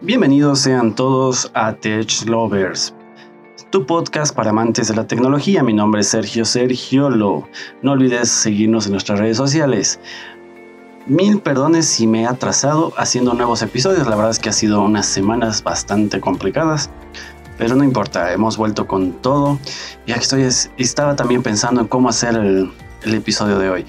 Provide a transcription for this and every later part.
Bienvenidos sean todos a Tech Lovers, tu podcast para amantes de la tecnología. Mi nombre es Sergio Sergiolo. No olvides seguirnos en nuestras redes sociales. Mil perdones si me he atrasado haciendo nuevos episodios. La verdad es que ha sido unas semanas bastante complicadas. Pero no importa, hemos vuelto con todo. Y aquí estoy, estaba también pensando en cómo hacer el, el episodio de hoy.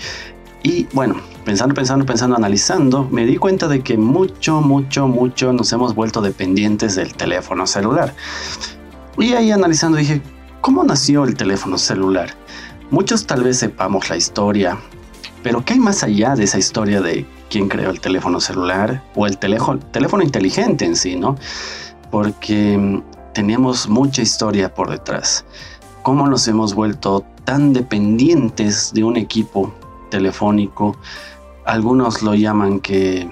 Y bueno, pensando, pensando, pensando, analizando, me di cuenta de que mucho, mucho, mucho nos hemos vuelto dependientes del teléfono celular. Y ahí analizando dije, ¿cómo nació el teléfono celular? Muchos tal vez sepamos la historia, pero ¿qué hay más allá de esa historia de quién creó el teléfono celular o el teléfono, inteligente en sí, ¿no? Porque mm, tenemos mucha historia por detrás. ¿Cómo nos hemos vuelto tan dependientes de un equipo telefónico. Algunos lo llaman que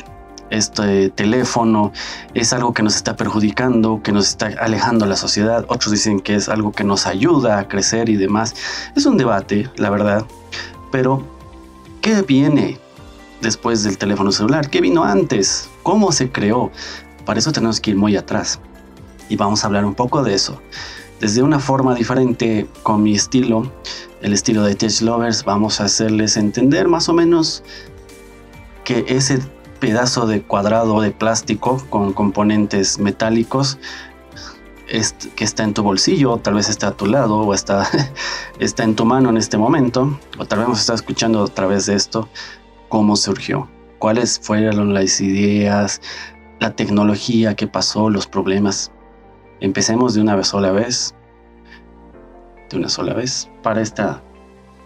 este teléfono es algo que nos está perjudicando, que nos está alejando la sociedad. Otros dicen que es algo que nos ayuda a crecer y demás. Es un debate, la verdad. Pero, ¿qué viene después del teléfono celular? ¿Qué vino antes? ¿Cómo se creó? Para eso tenemos que ir muy atrás. Y vamos a hablar un poco de eso. Desde una forma diferente, con mi estilo, el estilo de Tech Lovers, vamos a hacerles entender más o menos que ese pedazo de cuadrado de plástico con componentes metálicos que está en tu bolsillo, o tal vez está a tu lado, o está, está en tu mano en este momento, o tal vez nos está escuchando a través de esto, cómo surgió, cuáles fueron las ideas, la tecnología que pasó, los problemas. Empecemos de una sola vez una sola vez para esta,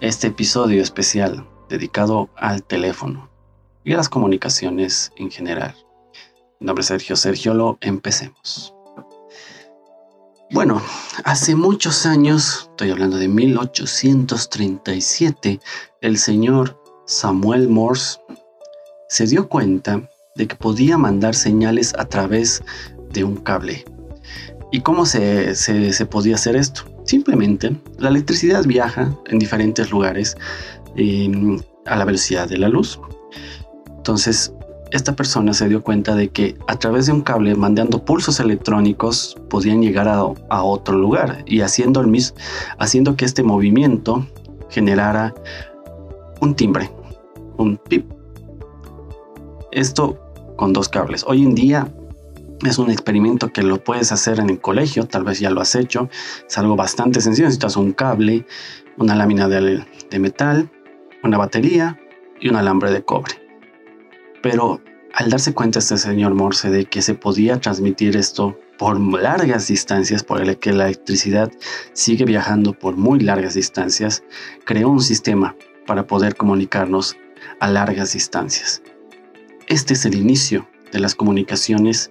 este episodio especial dedicado al teléfono y a las comunicaciones en general. Mi nombre es Sergio Sergiolo, empecemos. Bueno, hace muchos años, estoy hablando de 1837, el señor Samuel Morse se dio cuenta de que podía mandar señales a través de un cable. ¿Y cómo se, podía hacer esto? Simplemente, la electricidad viaja en diferentes lugares em, a la velocidad de la luz. Entonces, esta persona se dio cuenta de que a través de un cable, mandando pulsos electrónicos, podían llegar a, otro lugar y haciendo que este movimiento generara un timbre, un pip. Esto con dos cables. Hoy en día es un experimento que lo puedes hacer en el colegio, tal vez ya lo has hecho. Es algo bastante sencillo. Necesitas un cable, una lámina de, metal, una batería y un alambre de cobre. Pero al darse cuenta este señor Morse de que se podía transmitir esto por largas distancias, por el que la electricidad sigue viajando por muy largas distancias, creó un sistema para poder comunicarnos a largas distancias. Este es el inicio de las comunicaciones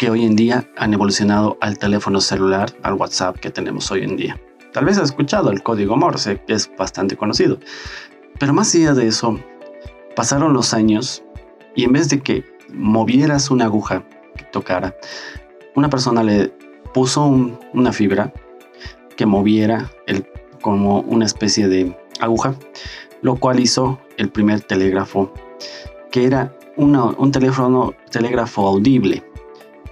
que hoy en día han evolucionado al teléfono celular, al WhatsApp que tenemos hoy en día. Tal vez has escuchado el código Morse, que es bastante conocido. Pero más allá de eso, pasaron los años y en vez de que movieras una aguja que tocara, una persona le puso una fibra que moviera como una especie de aguja, lo cual hizo el primer telégrafo, que era un teléfono, telégrafo audible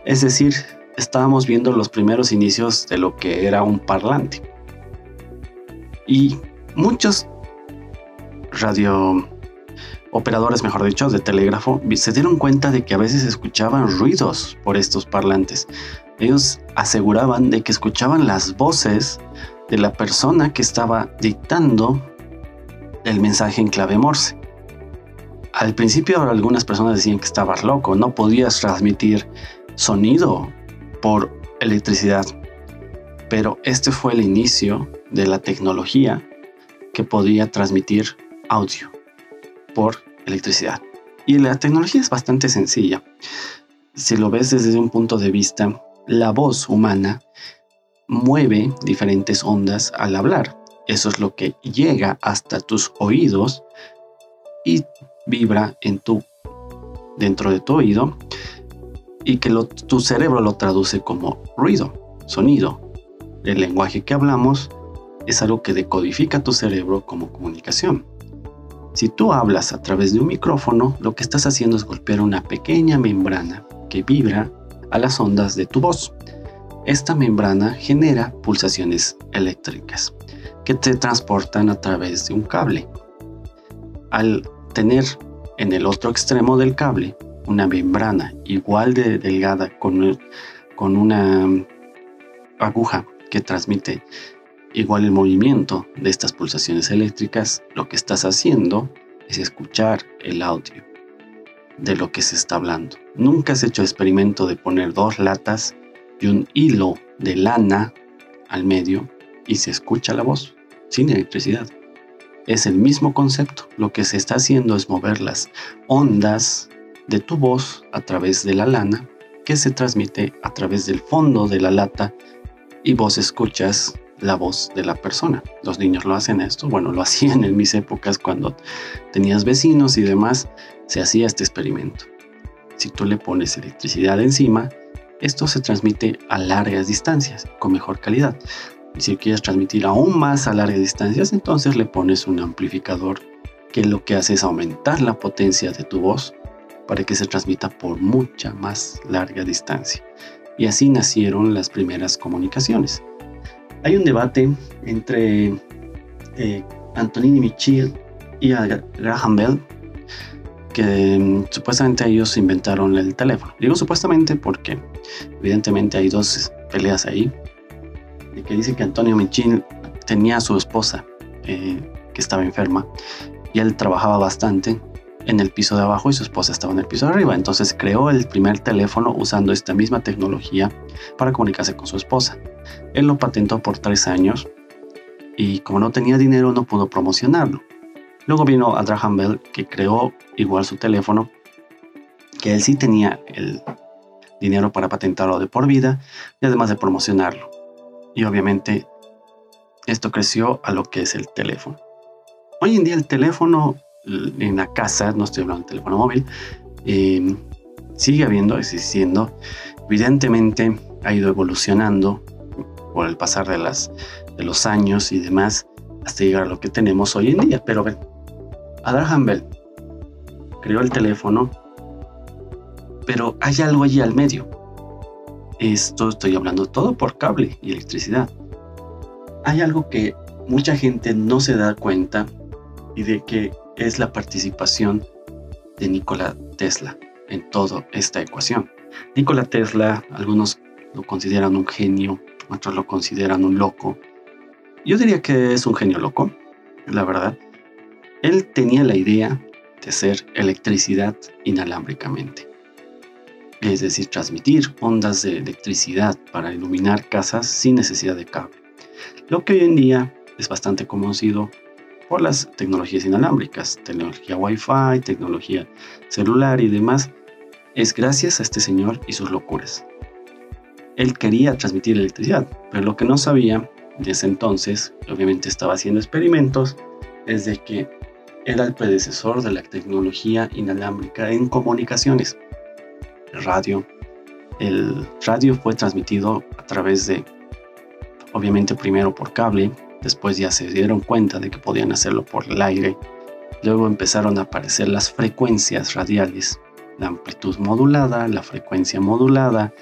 es decir, estábamos viendo los primeros inicios de lo que era un parlante. Y muchos radio operadores, mejor dicho, de telégrafo, se dieron cuenta de que a veces escuchaban ruidos por estos parlantes. Ellos aseguraban de que escuchaban las voces de la persona que estaba dictando el mensaje en clave Morse. Al principio algunas personas decían que estabas loco, no podías transmitir sonido por electricidad. Pero este fue el inicio de la tecnología que podía transmitir audio por electricidad. Y la tecnología es bastante sencilla. Si lo ves desde un punto de vista, la voz humana mueve diferentes ondas al hablar. Eso es lo que llega hasta tus oídos y vibra en tu dentro de tu oído y que tu cerebro lo traduce como ruido, sonido. El lenguaje que hablamos es algo que decodifica tu cerebro como comunicación. Si tú hablas a través de un micrófono, lo que estás haciendo es golpear una pequeña membrana que vibra a las ondas de tu voz. Esta membrana genera pulsaciones eléctricas que te transportan a través de un cable. Al tener en el otro extremo del cable una membrana igual de delgada con, con una aguja que transmite igual el movimiento de estas pulsaciones eléctricas, lo que estás haciendo es escuchar el audio de lo que se está hablando. Nunca has hecho experimento de poner dos latas y un hilo de lana al medio y se escucha la voz sin electricidad. Es el mismo concepto. Lo que se está haciendo es mover las ondas de tu voz a través de la lana que se transmite a través del fondo de la lata y vos escuchas la voz de la persona. Los niños lo hacen esto, bueno, lo hacían en mis épocas cuando tenías vecinos y demás, se hacía este experimento. Si tú le pones electricidad encima, esto se transmite a largas distancias, con mejor calidad. Y si quieres transmitir aún más a largas distancias, entonces le pones un amplificador que lo que hace es aumentar la potencia de tu voz para que se transmita por mucha más larga distancia. Y así nacieron las primeras comunicaciones. Hay un debate entre eh, Antonini Michel y Graham Bell que mm, supuestamente ellos inventaron el teléfono. Digo supuestamente porque evidentemente hay dos peleas ahí. El que dice que Antonio Michel tenía a su esposa eh, que estaba enferma y él trabajaba bastante en el piso de abajo y su esposa estaba en el piso de arriba. Entonces creó el primer teléfono usando esta misma tecnología para comunicarse con su esposa. Él lo patentó por tres años y como no tenía dinero no pudo promocionarlo. Luego vino a Graham Bell que creó igual su teléfono, que él sí tenía el dinero para patentarlo de por vida y además de promocionarlo. Y obviamente esto creció a lo que es el teléfono. Hoy en día el teléfono en la casa, no estoy hablando de teléfono móvil, eh, sigue habiendo, existiendo. Evidentemente ha ido evolucionando por el pasar de, las, de los años y demás hasta llegar a lo que tenemos hoy en día. Pero ven, Abraham Bell creó el teléfono, pero hay algo allí al medio. Esto estoy hablando todo por cable y electricidad. Hay algo que mucha gente no se da cuenta y de que es la participación de Nikola Tesla en toda esta ecuación. Nikola Tesla, algunos lo consideran un genio, otros lo consideran un loco. Yo diría que es un genio loco, la verdad. Él tenía la idea de hacer electricidad inalámbricamente. Es decir, transmitir ondas de electricidad para iluminar casas sin necesidad de cable. Lo que hoy en día es bastante conocido por las tecnologías inalámbricas, tecnología Wi-Fi, tecnología celular y demás, es gracias a este señor y sus locuras. Él quería transmitir electricidad, pero lo que no sabía desde entonces, obviamente estaba haciendo experimentos, es de que era el predecesor de la tecnología inalámbrica en comunicaciones. El radio. El radio fue transmitido a través de, obviamente primero por cable, Después ya se dieron cuenta de que podían hacerlo por el aire. Luego empezaron a aparecer las frecuencias radiales, la amplitud modulada, la frecuencia modulada,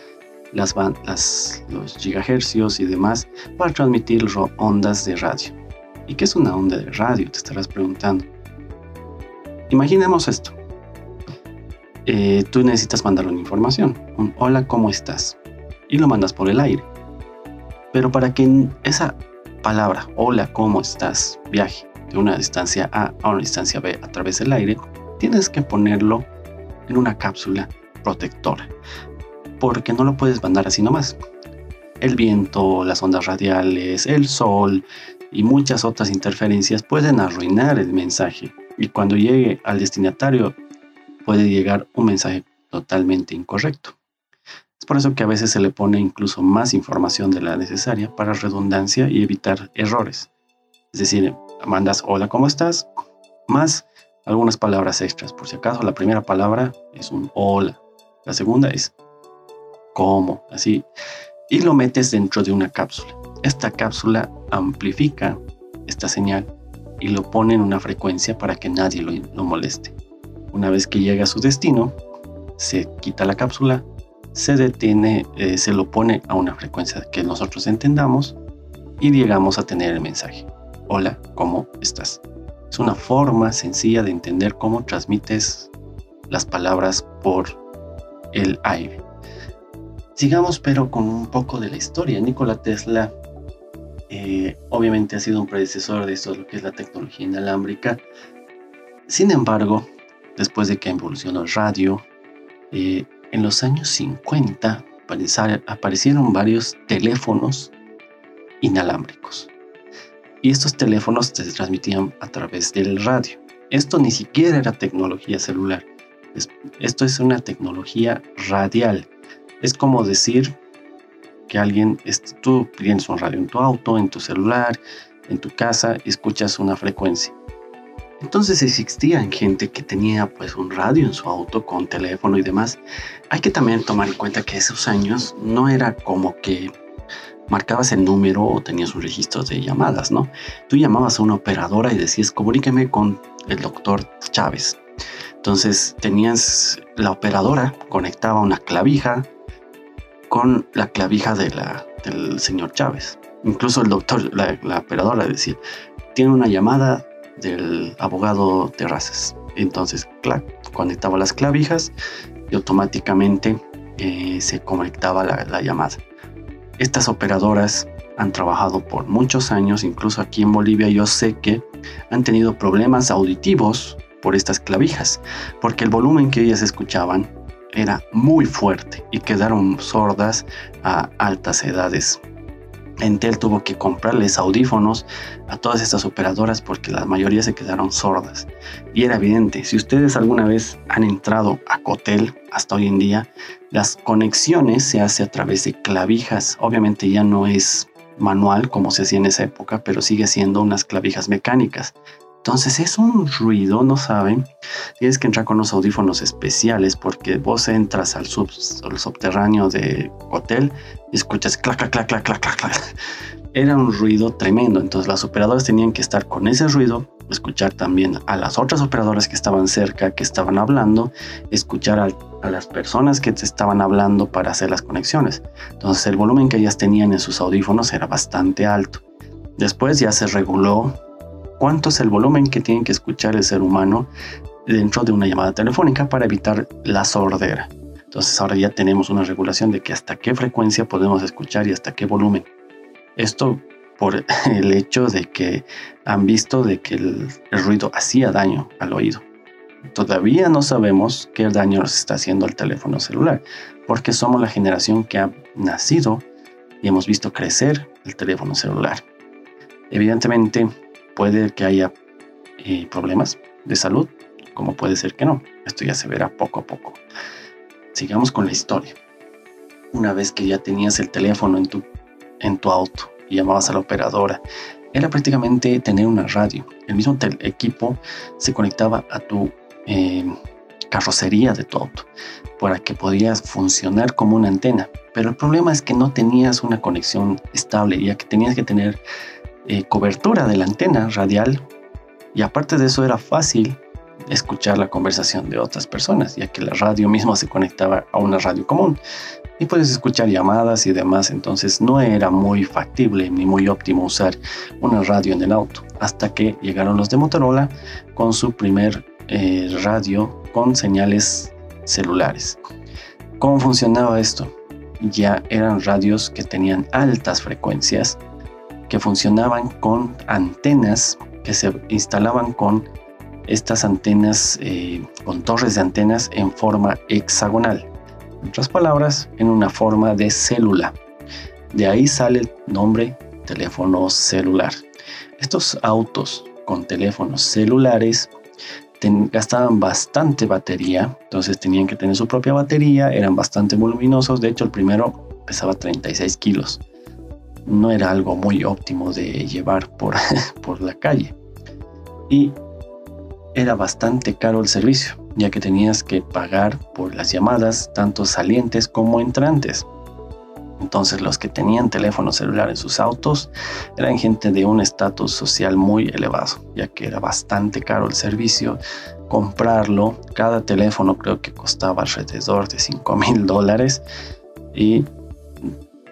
las, los gigahercios y demás para transmitir ondas de radio. ¿Y qué es una onda de radio? Te estarás preguntando. Imaginemos esto. Eh, tú necesitas mandar una información, un hola, ¿cómo estás? Y lo mandas por el aire. Pero para que esa palabra hola, ¿cómo estás? Viaje de una distancia A a una distancia B a través del aire, tienes que ponerlo en una cápsula protectora, porque no lo puedes mandar así nomás. El viento, las ondas radiales, el sol y muchas otras interferencias pueden arruinar el mensaje y cuando llegue al destinatario puede llegar un mensaje totalmente incorrecto. Es por eso que a veces se le pone incluso más información de la necesaria para redundancia y evitar errores. Es decir, mandas hola, ¿cómo estás? Más algunas palabras extras. Por si acaso, la primera palabra es un hola. La segunda es cómo, así. Y lo metes dentro de una cápsula. Esta cápsula amplifica esta señal y lo pone en una frecuencia para que nadie lo, moleste. Una vez que llega a su destino, se quita la cápsula, se detiene, eh, se lo pone a una frecuencia que nosotros entendamos y llegamos a tener el mensaje. Hola, ¿cómo estás? Es una forma sencilla de entender cómo transmites las palabras por el aire. Sigamos pero con un poco de la historia. Nikola Tesla eh, obviamente ha sido un predecesor de esto, lo que es la tecnología inalámbrica. Sin embargo, después de que evolucionó el radio, eh, en los años 50 aparecieron varios teléfonos inalámbricos. Y estos teléfonos se transmitían a través del radio. Esto ni siquiera era tecnología celular. Esto es una tecnología radial. Es como decir que alguien, tú tienes un radio en tu auto, en tu celular, en tu casa, escuchas una frecuencia. Entonces existían gente que tenía pues un radio en su auto con teléfono y demás. Hay que también tomar en cuenta que esos años no era como que marcabas el número o tenías un registro de llamadas, ¿no? Tú llamabas a una operadora y decías, comuníqueme con el doctor Chávez. Entonces tenías la operadora, conectaba una clavija con la clavija de la, del señor Chávez. Incluso el doctor, la, operadora decía, tiene una llamada del abogado Terrazas. Entonces, claro, conectaba las clavijas y automáticamente eh, se conectaba la, la llamada. Estas operadoras han trabajado por muchos años, incluso aquí en Bolivia yo sé que han tenido problemas auditivos por estas clavijas, porque el volumen que ellas escuchaban era muy fuerte y quedaron sordas a altas edades. Entel tuvo que comprarles audífonos a todas estas operadoras porque la mayoría se quedaron sordas. Y era evidente, si ustedes alguna vez han entrado a Cotel hasta hoy en día, las conexiones se hacen a través de clavijas. Obviamente ya no es manual como se hacía en esa época, pero sigue siendo unas clavijas mecánicas. Entonces es un ruido, no saben. Tienes que entrar con unos audífonos especiales porque vos entras al, subterráneo de hotel y escuchas clac, clac, clac, clac, clac, clac. Era un ruido tremendo. Entonces las operadoras tenían que estar con ese ruido, escuchar también a las otras operadoras que estaban cerca, que estaban hablando, escuchar a, a las personas que te estaban hablando para hacer las conexiones. Entonces el volumen que ellas tenían en sus audífonos era bastante alto. Después ya se reguló cuánto es el volumen que tiene que escuchar el ser humano dentro de una llamada telefónica para evitar la sordera. Entonces ahora ya tenemos una regulación de que hasta qué frecuencia podemos escuchar y hasta qué volumen. Esto por el hecho de que han visto de que el, ruido hacía daño al oído. Todavía no sabemos qué daño nos está haciendo el teléfono celular, porque somos la generación que ha nacido y hemos visto crecer el teléfono celular. Evidentemente, puede que haya eh, problemas de salud, como puede ser que no. Esto ya se verá poco a poco. Sigamos con la historia. Una vez que ya tenías el teléfono en tu, en tu auto y llamabas a la operadora, era prácticamente tener una radio. El mismo equipo se conectaba a tu eh, carrocería de tu auto para que podías funcionar como una antena. Pero el problema es que no tenías una conexión estable, ya que tenías que tener cobertura de la antena radial y aparte de eso era fácil escuchar la conversación de otras personas, ya que la radio misma se conectaba a una radio común y puedes escuchar llamadas y demás, entonces no era muy factible ni muy óptimo usar una radio en el auto, hasta que llegaron los de Motorola con su primer eh, radio con señales celulares. ¿Cómo funcionaba esto? Ya eran radios que tenían altas frecuencias que funcionaban con antenas que se instalaban con estas antenas, eh, con torres de antenas en forma hexagonal. En otras palabras, en una forma de célula. De ahí sale el nombre teléfono celular. Estos autos con teléfonos celulares gastaban bastante batería, entonces tenían que tener su propia batería, eran bastante voluminosos, de hecho el primero pesaba 36 kilos no era algo muy óptimo de llevar por, por la calle. Y era bastante caro el servicio, ya que tenías que pagar por las llamadas, tanto salientes como entrantes. Entonces los que tenían teléfono celular en sus autos eran gente de un estatus social muy elevado, ya que era bastante caro el servicio. Comprarlo, cada teléfono creo que costaba alrededor de 5 mil dólares. Y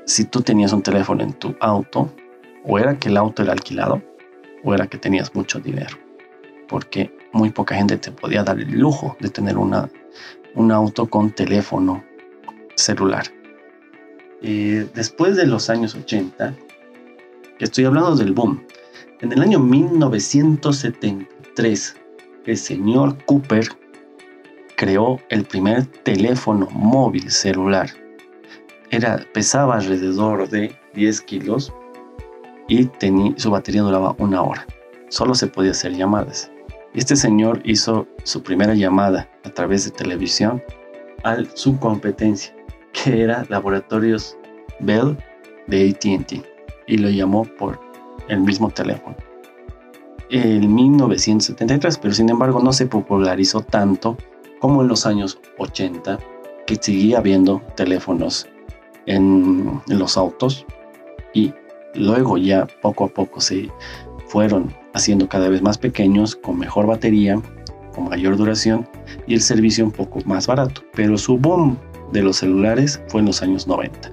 si tú tenías un teléfono en tu auto, o era que el auto era alquilado, o era que tenías mucho dinero. Porque muy poca gente te podía dar el lujo de tener una, un auto con teléfono celular. Después de los años 80, que estoy hablando del boom, en el año 1973, el señor Cooper creó el primer teléfono móvil celular. Pesaba alrededor de 10 kilos y su batería duraba una hora. Solo se podía hacer llamadas. Este señor hizo su primera llamada a través de televisión a su competencia que era Laboratorios Bell de ATT y lo llamó por el mismo teléfono. En 1973, pero sin embargo no se popularizó tanto como en los años 80, que seguía habiendo teléfonos en, en los autos y luego ya poco a poco se fueron haciendo cada vez más pequeños, con mejor batería, con mayor duración y el servicio un poco más barato. Pero su boom de los celulares fue en los años 90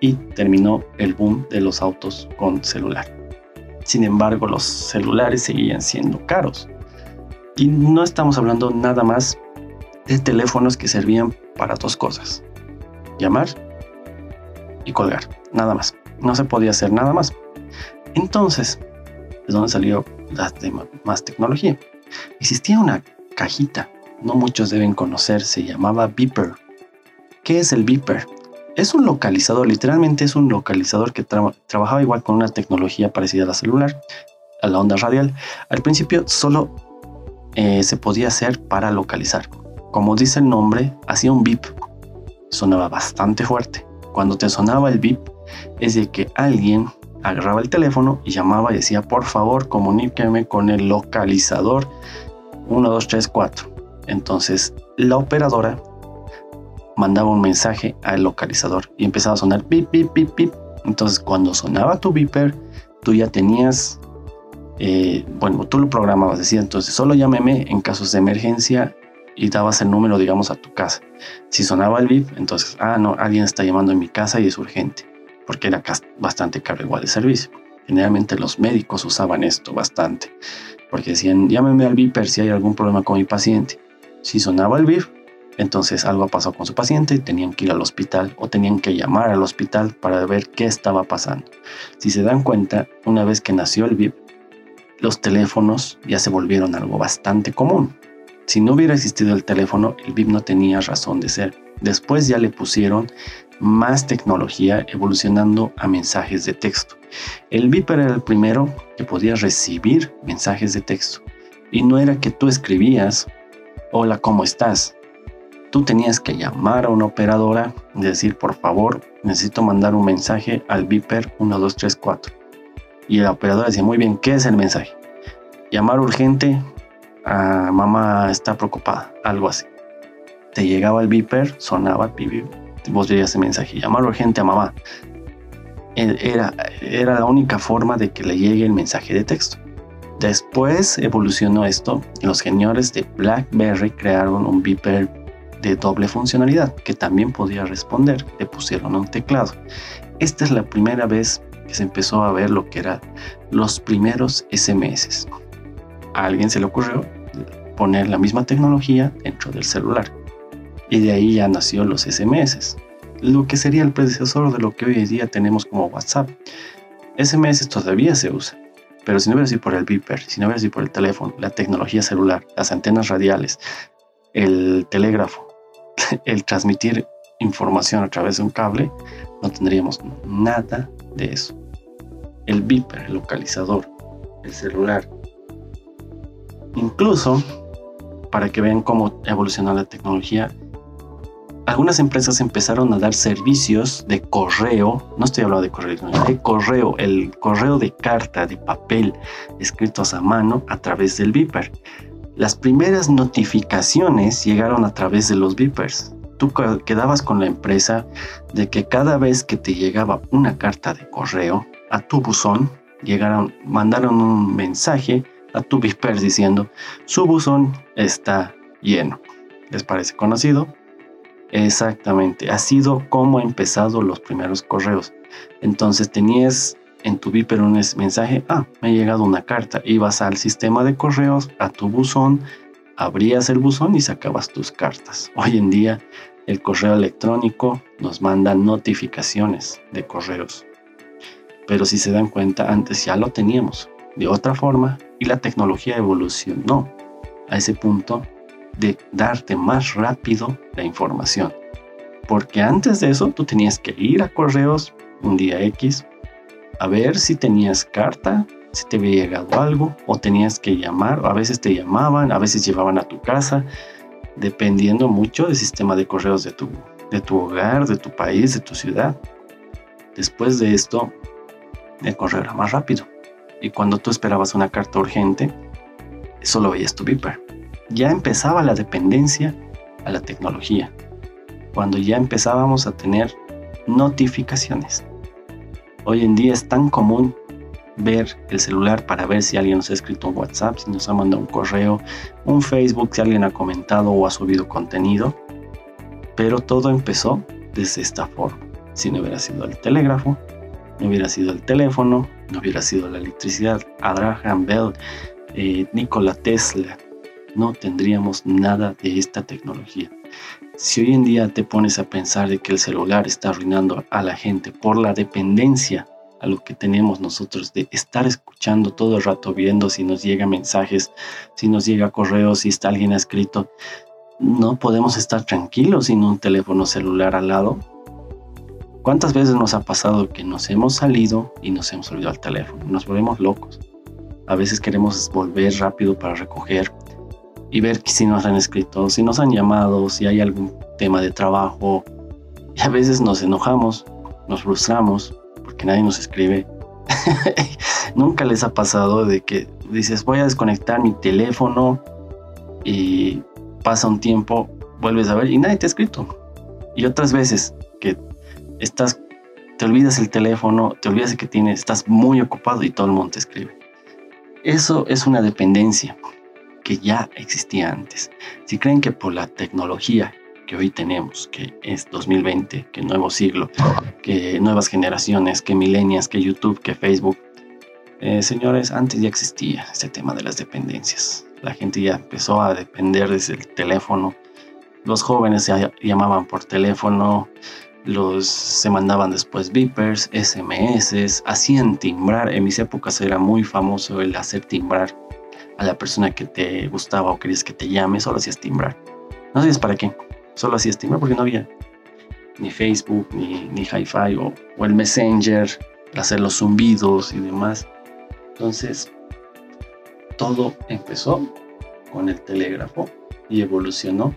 y terminó el boom de los autos con celular. Sin embargo, los celulares seguían siendo caros. Y no estamos hablando nada más de teléfonos que servían para dos cosas. Llamar y colgar. Nada más. No se podía hacer nada más. Entonces, es donde salió más tecnología. Existía una cajita, no muchos deben conocer, se llamaba Beeper ¿Qué es el beeper? Es un localizador, literalmente es un localizador que trabajaba igual con una tecnología parecida a la celular, a la onda radial. Al principio solo eh, se podía hacer para localizar. Como dice el nombre, hacía un beep. Sonaba bastante fuerte. Cuando te sonaba el beep, es de que alguien agarraba el teléfono y llamaba y decía, por favor, comuníqueme con el localizador 1234. Entonces, la operadora mandaba un mensaje al localizador y empezaba a sonar pip, pip, pip, pip. Entonces, cuando sonaba tu beeper, tú ya tenías, eh, bueno, tú lo programabas, decía, entonces solo llámeme en casos de emergencia y dabas el número, digamos, a tu casa. Si sonaba el bip, entonces, ah, no, alguien está llamando en mi casa y es urgente, porque era bastante caro igual el servicio. Generalmente los médicos usaban esto bastante, porque decían, llámeme al beeper si hay algún problema con mi paciente. Si sonaba el bip, entonces algo pasó con su paciente, tenían que ir al hospital o tenían que llamar al hospital para ver qué estaba pasando. Si se dan cuenta, una vez que nació el VIP, los teléfonos ya se volvieron algo bastante común. Si no hubiera existido el teléfono, el VIP no tenía razón de ser. Después ya le pusieron más tecnología evolucionando a mensajes de texto. El VIP era el primero que podía recibir mensajes de texto. Y no era que tú escribías, hola, ¿cómo estás? tú tenías que llamar a una operadora y decir, por favor, necesito mandar un mensaje al Viper 1234. Y la operadora decía, muy bien, ¿qué es el mensaje? Llamar urgente, a mamá está preocupada, algo así. Te llegaba el Viper, sonaba, vos veías el mensaje, llamar urgente a mamá. E, era, era la única forma de que le llegue el mensaje de texto. Después evolucionó esto. Los señores de BlackBerry crearon un Viper de doble funcionalidad que también podía responder. Le pusieron un teclado. Esta es la primera vez que se empezó a ver lo que eran los primeros SMS. A alguien se le ocurrió poner la misma tecnología dentro del celular. Y de ahí ya nació los SMS, lo que sería el predecesor de lo que hoy en día tenemos como WhatsApp. SMS todavía se usa, pero si no hubiera sido por el beeper, si no hubiera sido por el teléfono, la tecnología celular, las antenas radiales, el telégrafo, el transmitir información a través de un cable, no tendríamos nada de eso. El beeper, el localizador, el celular. Incluso, para que vean cómo evolucionó la tecnología, algunas empresas empezaron a dar servicios de correo, no estoy hablando de correo, de correo, el correo de carta, de papel, escritos a mano a través del beeper. Las primeras notificaciones llegaron a través de los beepers. tú quedabas con la empresa de que cada vez que te llegaba una carta de correo a tu buzón, llegaron, mandaron un mensaje a tu Viper diciendo su buzón está lleno. ¿Les parece conocido? Exactamente, ha sido como han empezado los primeros correos. Entonces tenías en tu Viper un mensaje, ah, me ha llegado una carta, ibas al sistema de correos, a tu buzón, abrías el buzón y sacabas tus cartas. Hoy en día el correo electrónico nos manda notificaciones de correos. Pero si se dan cuenta, antes ya lo teníamos de otra forma y la tecnología evolucionó a ese punto de darte más rápido la información. Porque antes de eso tú tenías que ir a correos un día X a ver si tenías carta si te había llegado algo o tenías que llamar, a veces te llamaban, a veces llevaban a tu casa, dependiendo mucho del sistema de correos de tu, de tu hogar, de tu país, de tu ciudad. Después de esto, el correo era más rápido. Y cuando tú esperabas una carta urgente, solo veías tu beeper. Ya empezaba la dependencia a la tecnología. Cuando ya empezábamos a tener notificaciones. Hoy en día es tan común ver el celular para ver si alguien nos ha escrito un WhatsApp, si nos ha mandado un correo, un Facebook, si alguien ha comentado o ha subido contenido. Pero todo empezó desde esta forma. Si no hubiera sido el telégrafo, no hubiera sido el teléfono, no hubiera sido la electricidad, Abraham Bell, eh, Nikola Tesla, no tendríamos nada de esta tecnología. Si hoy en día te pones a pensar de que el celular está arruinando a la gente por la dependencia a lo que tenemos nosotros de estar escuchando todo el rato, viendo si nos llega mensajes, si nos llega correos, si está alguien escrito. No podemos estar tranquilos sin un teléfono celular al lado. ¿Cuántas veces nos ha pasado que nos hemos salido y nos hemos olvidado el teléfono? Nos volvemos locos. A veces queremos volver rápido para recoger y ver si nos han escrito, si nos han llamado, si hay algún tema de trabajo. Y a veces nos enojamos, nos frustramos que nadie nos escribe. Nunca les ha pasado de que dices voy a desconectar mi teléfono y pasa un tiempo, vuelves a ver y nadie te ha escrito. Y otras veces que estás, te olvidas el teléfono, te olvidas de que tienes, estás muy ocupado y todo el mundo te escribe. Eso es una dependencia que ya existía antes. Si creen que por la tecnología que hoy tenemos, que es 2020, que nuevo siglo, que nuevas generaciones, que milenias, que YouTube, que Facebook. Eh, señores, antes ya existía este tema de las dependencias. La gente ya empezó a depender desde el teléfono. Los jóvenes se llamaban por teléfono, los se mandaban después beepers, SMS, hacían timbrar. En mis épocas era muy famoso el hacer timbrar a la persona que te gustaba o querías que te llame, solo hacías timbrar. No sabías para qué solo así estima porque no había ni Facebook, ni, ni Hi-Fi o, o, el Messenger, hacer los zumbidos y demás. Entonces, todo empezó con el telégrafo y evolucionó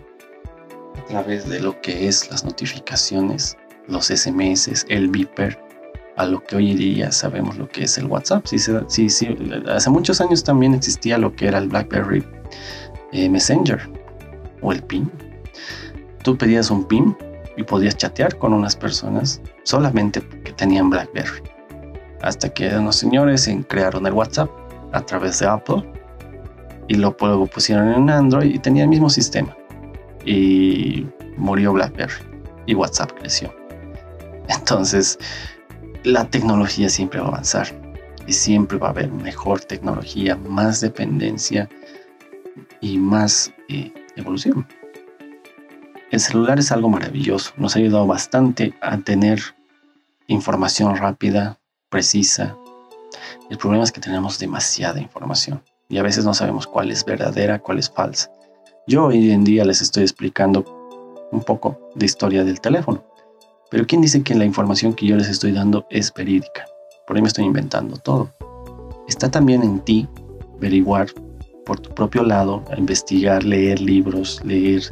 a través de lo que es las notificaciones, los SMS, el beeper, a lo que hoy en día sabemos lo que es el WhatsApp. Sí, sí, sí, hace muchos años también existía lo que era el BlackBerry eh, Messenger o el PIN tú pedías un PIN y podías chatear con unas personas solamente que tenían BlackBerry. Hasta que unos señores crearon el WhatsApp a través de Apple y lo luego pusieron en Android y tenía el mismo sistema. Y murió BlackBerry y WhatsApp creció. Entonces, la tecnología siempre va a avanzar y siempre va a haber mejor tecnología, más dependencia y más eh, evolución. El celular es algo maravilloso, nos ha ayudado bastante a tener información rápida, precisa. El problema es que tenemos demasiada información y a veces no sabemos cuál es verdadera, cuál es falsa. Yo hoy en día les estoy explicando un poco de historia del teléfono, pero ¿quién dice que la información que yo les estoy dando es verídica? Por ahí me estoy inventando todo. Está también en ti averiguar por tu propio lado, investigar, leer libros, leer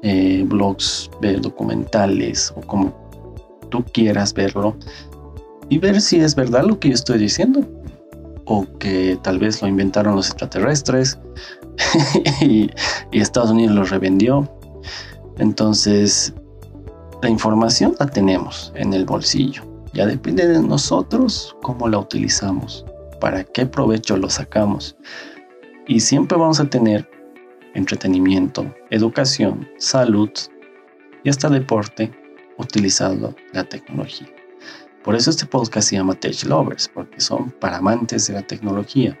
eh, blogs, ver documentales o como tú quieras verlo y ver si es verdad lo que yo estoy diciendo o que tal vez lo inventaron los extraterrestres y, Estados Unidos lo revendió Entonces, la información la tenemos en el bolsillo. Ya depende de nosotros cómo la utilizamos, para qué provecho lo sacamos. Y siempre vamos a tener entretenimiento, educación, salud y hasta deporte utilizando la tecnología. Por eso este podcast se llama Tech Lovers, porque son para amantes de la tecnología.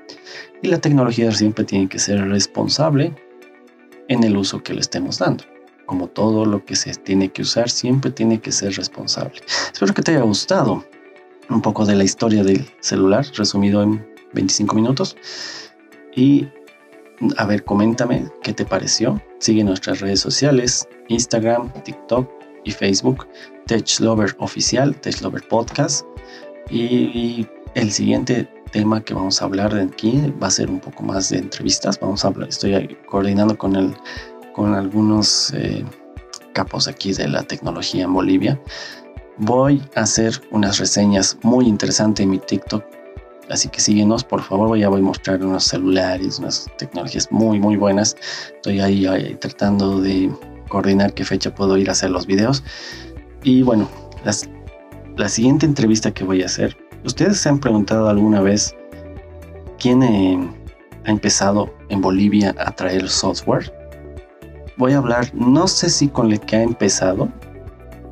Y la tecnología siempre tiene que ser responsable en el uso que le estemos dando. Como todo lo que se tiene que usar, siempre tiene que ser responsable. Espero que te haya gustado un poco de la historia del celular, resumido en 25 minutos. Y a ver, coméntame qué te pareció. Sigue nuestras redes sociales, Instagram, TikTok y Facebook, TechLover Oficial, TechLover Podcast. Y el siguiente tema que vamos a hablar de aquí va a ser un poco más de entrevistas. Vamos a hablar, estoy coordinando con, el, con algunos eh, capos aquí de la tecnología en Bolivia. Voy a hacer unas reseñas muy interesantes en mi TikTok Así que síguenos, por favor. Ya voy a mostrar unos celulares, unas tecnologías muy, muy buenas. Estoy ahí, tratando de coordinar qué fecha puedo ir a hacer los videos. Y bueno, la siguiente entrevista que voy a hacer. ¿Ustedes se han preguntado alguna vez quién eh, ha empezado en Bolivia a traer software? Voy a hablar, no sé si con el que ha empezado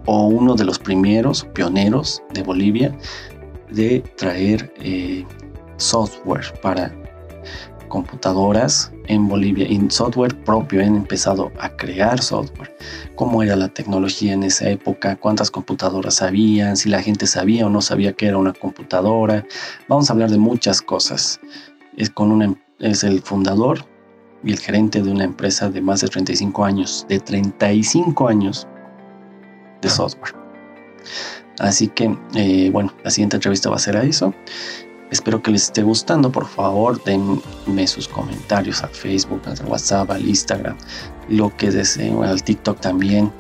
o uno de los primeros pioneros de Bolivia, de traer eh, software para computadoras en Bolivia y software propio. Han empezado a crear software. ¿Cómo era la tecnología en esa época? ¿Cuántas computadoras había? Si la gente sabía o no sabía que era una computadora. Vamos a hablar de muchas cosas. Es, con una, es el fundador y el gerente de una empresa de más de 35 años, de 35 años de software. Así que, eh, bueno, la siguiente entrevista va a ser a eso. Espero que les esté gustando. Por favor, denme sus comentarios al Facebook, al WhatsApp, al Instagram, lo que deseen, al TikTok también.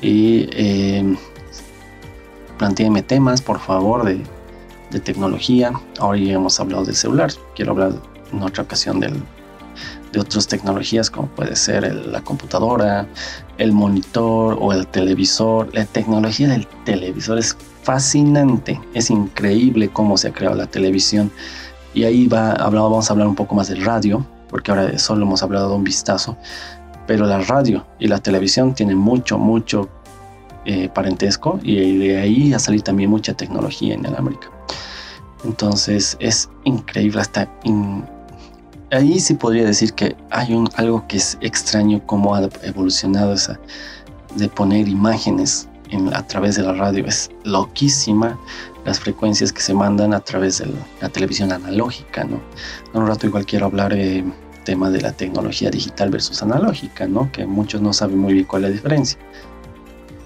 Y eh, planteenme temas, por favor, de, de, tecnología. Ahora ya hemos hablado del celular. Quiero hablar en otra ocasión del, de otras tecnologías como puede ser la computadora, el monitor o el televisor. La tecnología del televisor es fascinante, es increíble cómo se ha creado la televisión. Y ahí va, vamos a hablar un poco más del radio, porque ahora solo hemos hablado de un vistazo. Pero la radio y la televisión tienen mucho, mucho eh, parentesco y de ahí ha salido también mucha tecnología en el América. Entonces es increíble, hasta ahí sí podría decir que hay un, algo que es extraño cómo ha evolucionado esa de poner imágenes en, a través de la radio. Es loquísima las frecuencias que se mandan a través de la, televisión analógica, ¿no? En un rato igual quiero hablar de tema de la tecnología digital versus analógica, ¿no? Que muchos no saben muy bien cuál es la diferencia.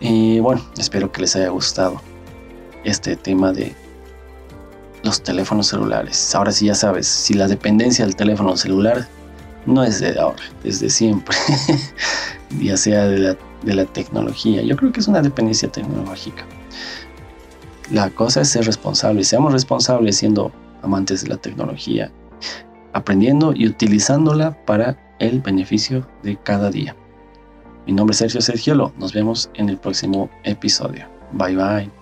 Y bueno, espero que les haya gustado este tema de los teléfonos celulares. Ahora sí ya sabes, si la dependencia del teléfono celular no es de ahora, es de siempre, ya sea de la, de la tecnología. Yo creo que es una dependencia tecnológica. La cosa es ser responsable, seamos responsables siendo amantes de la tecnología, aprendiendo y utilizándola para el beneficio de cada día. Mi nombre es Sergio Sergiolo, nos vemos en el próximo episodio. Bye bye.